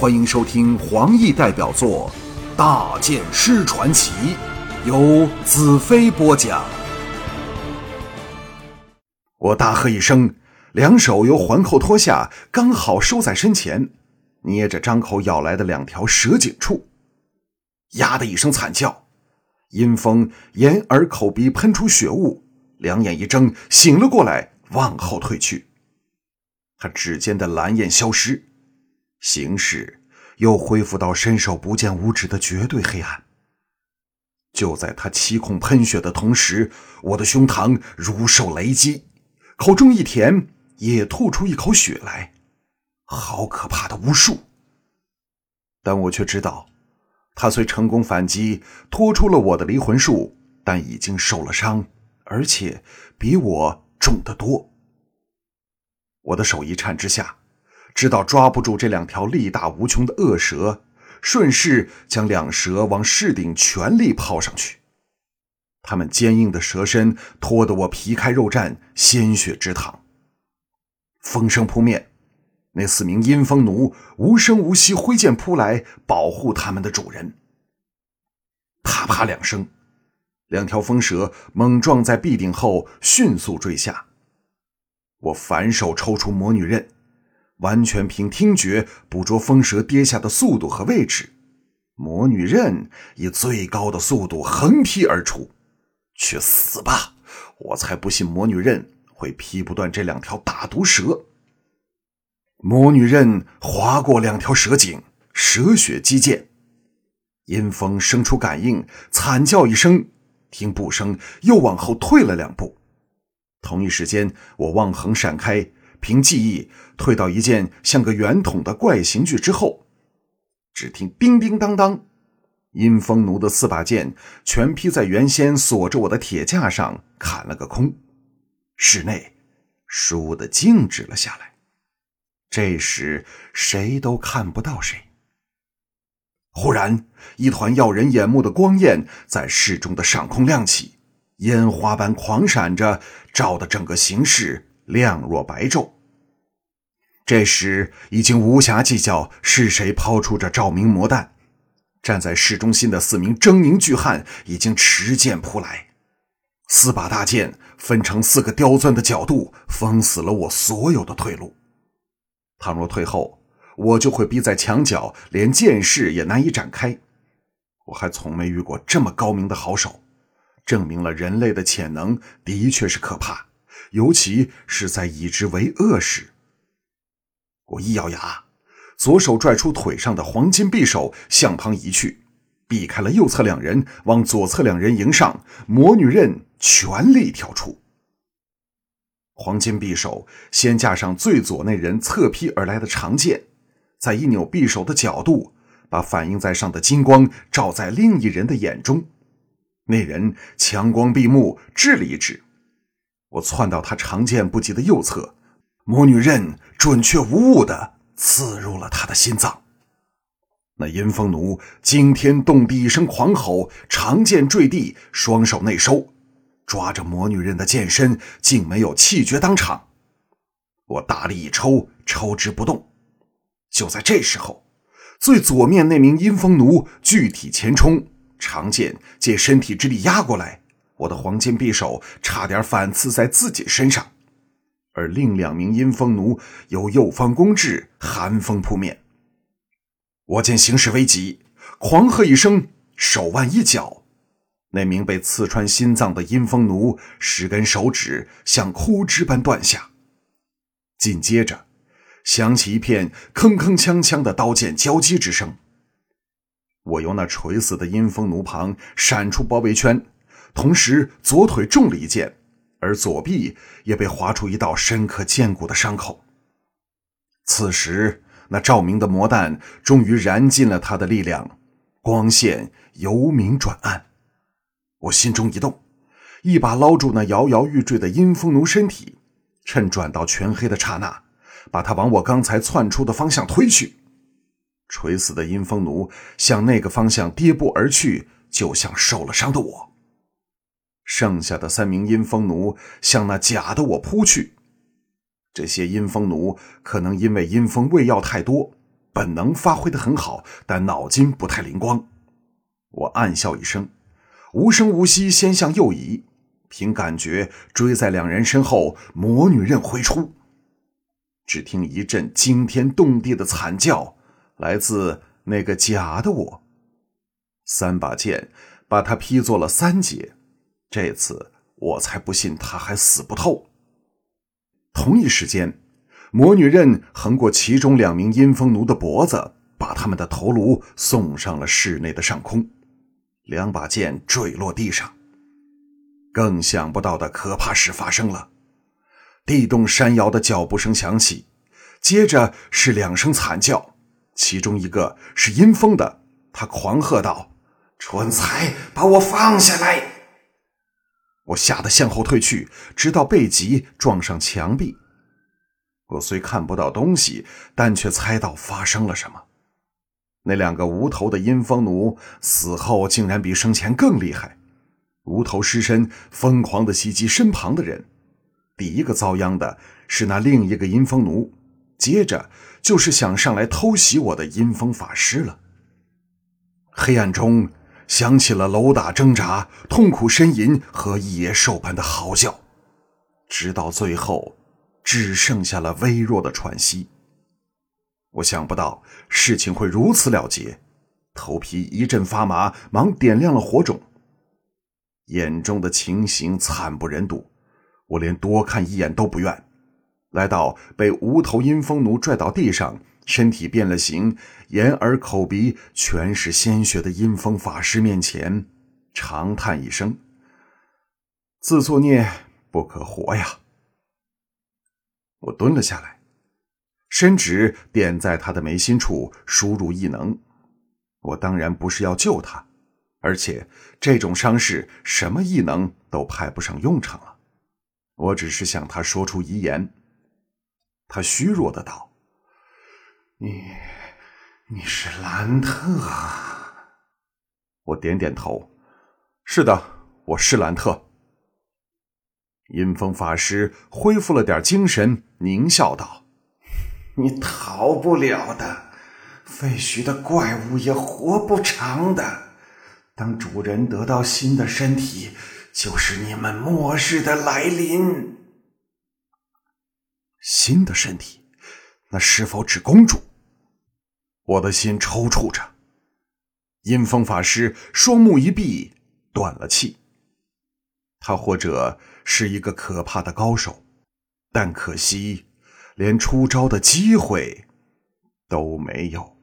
欢迎收听黄奕代表作《大剑师传奇》，由子飞播讲。我大喝一声，两手由环扣脱下，刚好收在身前，捏着张口咬来的两条蛇颈处。呀的一声惨叫，阴风眼耳口鼻喷出血雾，两眼一睁，醒了过来，往后退去。他指尖的蓝焰消失。形势又恢复到伸手不见五指的绝对黑暗。就在他七孔喷血的同时，我的胸膛如受雷击，口中一甜，也吐出一口血来，好可怕的巫术！但我却知道，他虽成功反击，拖出了我的离魂术，但已经受了伤，而且比我重得多。我的手一颤之下。知道抓不住这两条力大无穷的恶蛇，顺势将两蛇往室顶全力抛上去。它们坚硬的蛇身拖得我皮开肉绽，鲜血直淌。风声扑面，那四名阴风奴无声无息挥剑扑来，保护他们的主人。啪啪两声，两条风蛇猛撞在壁顶后，迅速坠下。我反手抽出魔女刃。完全凭听觉捕捉风蛇跌下的速度和位置，魔女刃以最高的速度横劈而出。去死吧！我才不信魔女刃会劈不断这两条大毒蛇。魔女刃划过两条蛇颈，蛇血激溅。阴风生出感应，惨叫一声，听步声又往后退了两步。同一时间，我望横闪开。凭记忆退到一件像个圆筒的怪形具之后，只听叮叮当当，阴风奴的四把剑全劈在原先锁着我的铁架上，砍了个空。室内倏地静止了下来。这时谁都看不到谁。忽然，一团耀人眼目的光焰在室中的上空亮起，烟花般狂闪着，照得整个形势。亮若白昼。这时已经无暇计较是谁抛出这照明魔弹，站在市中心的四名狰狞巨汉已经持剑扑来，四把大剑分成四个刁钻的角度，封死了我所有的退路。倘若退后，我就会逼在墙角，连剑势也难以展开。我还从没遇过这么高明的好手，证明了人类的潜能的确是可怕。尤其是在以之为恶时，我一咬牙，左手拽出腿上的黄金匕首，向旁移去，避开了右侧两人，往左侧两人迎上，魔女刃全力挑出。黄金匕首先架上最左那人侧劈而来的长剑，再一扭匕首的角度，把反映在上的金光照在另一人的眼中，那人强光闭目，掷了一掷。我窜到他长剑不及的右侧，魔女刃准确无误的刺入了他的心脏。那阴风奴惊天动地一声狂吼，长剑坠地，双手内收，抓着魔女刃的剑身，竟没有气绝当场。我大力一抽，抽之不动。就在这时候，最左面那名阴风奴具体前冲，长剑借身体之力压过来。我的黄金匕首差点反刺在自己身上，而另两名阴风奴由右方攻至，寒风扑面。我见形势危急，狂喝一声，手腕一绞，那名被刺穿心脏的阴风奴十根手指像枯枝般断下。紧接着，响起一片铿铿锵锵的刀剑交击之声。我由那垂死的阴风奴旁闪出包围圈。同时，左腿中了一箭，而左臂也被划出一道深可见骨的伤口。此时，那照明的魔弹终于燃尽了他的力量，光线由明转暗。我心中一动，一把捞住那摇摇欲坠的阴风奴身体，趁转到全黑的刹那，把他往我刚才窜出的方向推去。垂死的阴风奴向那个方向跌步而去，就像受了伤的我。剩下的三名阴风奴向那假的我扑去。这些阴风奴可能因为阴风喂药太多，本能发挥的很好，但脑筋不太灵光。我暗笑一声，无声无息先向右移，凭感觉追在两人身后。魔女刃挥出，只听一阵惊天动地的惨叫，来自那个假的我。三把剑把他劈作了三截，这次我才不信他还死不透。同一时间，魔女刃横过其中两名阴风奴的脖子，把他们的头颅送上了室内的上空。两把剑坠落地上。更想不到的可怕事发生了，地动山摇的脚步声响起，接着是两声惨叫，其中一个是阴风的，他狂喝道：“蠢材，把我放下来！”我吓得向后退去，直到背脊撞上墙壁。我虽看不到东西，但却猜到发生了什么。那两个无头的阴风奴死后竟然比生前更厉害，无头尸身疯狂地袭击身旁的人。第一个遭殃的是那另一个阴风奴，接着就是想上来偷袭我的阴风法师了。黑暗中响起了楼打挣扎、痛苦呻吟和野兽般的嚎叫，直到最后，只剩下了微弱的喘息。我想不到事情会如此了结，头皮一阵发麻，忙点亮了火种。眼中的情形惨不忍睹，我连多看一眼都不愿。来到被无头阴风奴拽到地上，身体变了形，眼耳口鼻全是鲜血的阴风法师面前，长叹一声：“自作孽不可活呀！”我蹲了下来。伸指点在他的眉心处，输入异能。我当然不是要救他，而且这种伤势什么异能都派不上用场了。我只是向他说出遗言。他虚弱的道：“你，你是兰特。”我点点头：“是的，我是兰特。”阴风法师恢复了点精神，狞笑道。你逃不了的，废墟的怪物也活不长的。当主人得到新的身体，就是你们末日的来临。新的身体，那是否指公主？我的心抽搐着。阴风法师双目一闭，断了气。他或者是一个可怕的高手，但可惜。连出招的机会都没有。